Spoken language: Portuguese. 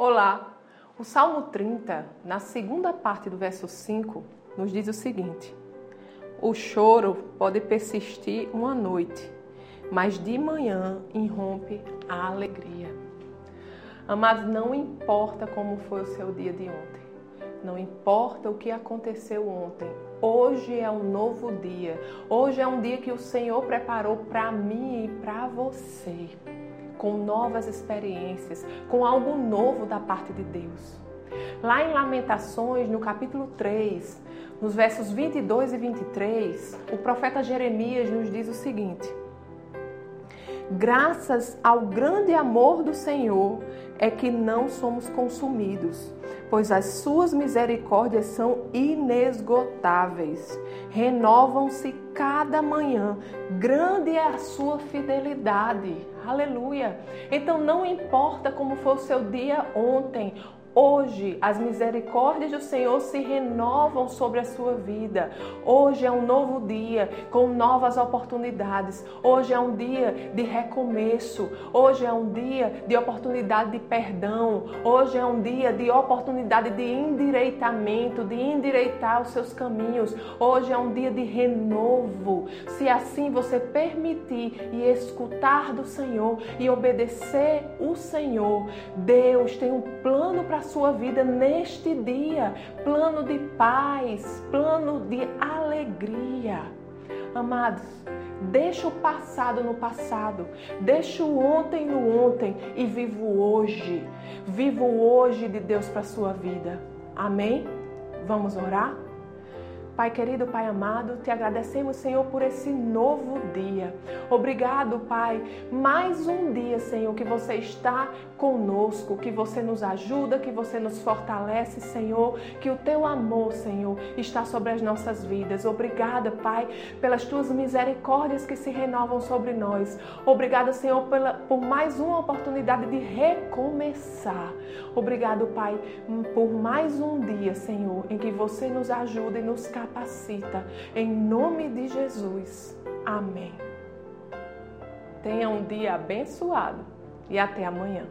Olá! O Salmo 30, na segunda parte do verso 5, nos diz o seguinte: O choro pode persistir uma noite, mas de manhã irrompe a alegria. Amados, não importa como foi o seu dia de ontem, não importa o que aconteceu ontem, hoje é um novo dia, hoje é um dia que o Senhor preparou para mim e para você com novas experiências, com algo novo da parte de Deus. Lá em Lamentações, no capítulo 3, nos versos 22 e 23, o profeta Jeremias nos diz o seguinte: Graças ao grande amor do Senhor é que não somos consumidos, pois as suas misericórdias são inesgotáveis. Renovam-se cada manhã. Grande é a sua fidelidade. Aleluia. Então não importa como foi o seu dia ontem Hoje as misericórdias do Senhor se renovam sobre a sua vida. Hoje é um novo dia com novas oportunidades. Hoje é um dia de recomeço. Hoje é um dia de oportunidade de perdão. Hoje é um dia de oportunidade de endireitamento, de endireitar os seus caminhos. Hoje é um dia de renovo. Se assim você permitir e escutar do Senhor e obedecer o Senhor, Deus tem um plano para sua vida neste dia. Plano de paz, plano de alegria. Amados, deixa o passado no passado, deixa o ontem no ontem e vivo hoje. Vivo hoje de Deus para sua vida. Amém? Vamos orar? Pai querido, Pai amado, te agradecemos, Senhor, por esse novo dia. Obrigado, Pai, mais um dia, Senhor, que você está conosco, que você nos ajuda, que você nos fortalece, Senhor, que o teu amor, Senhor, está sobre as nossas vidas. Obrigada, Pai, pelas tuas misericórdias que se renovam sobre nós. Obrigada, Senhor, pela, por mais uma oportunidade de recomeçar. Obrigado, Pai, por mais um dia, Senhor, em que você nos ajuda e nos capacita. Em nome de Jesus. Amém. Tenha um dia abençoado e até amanhã.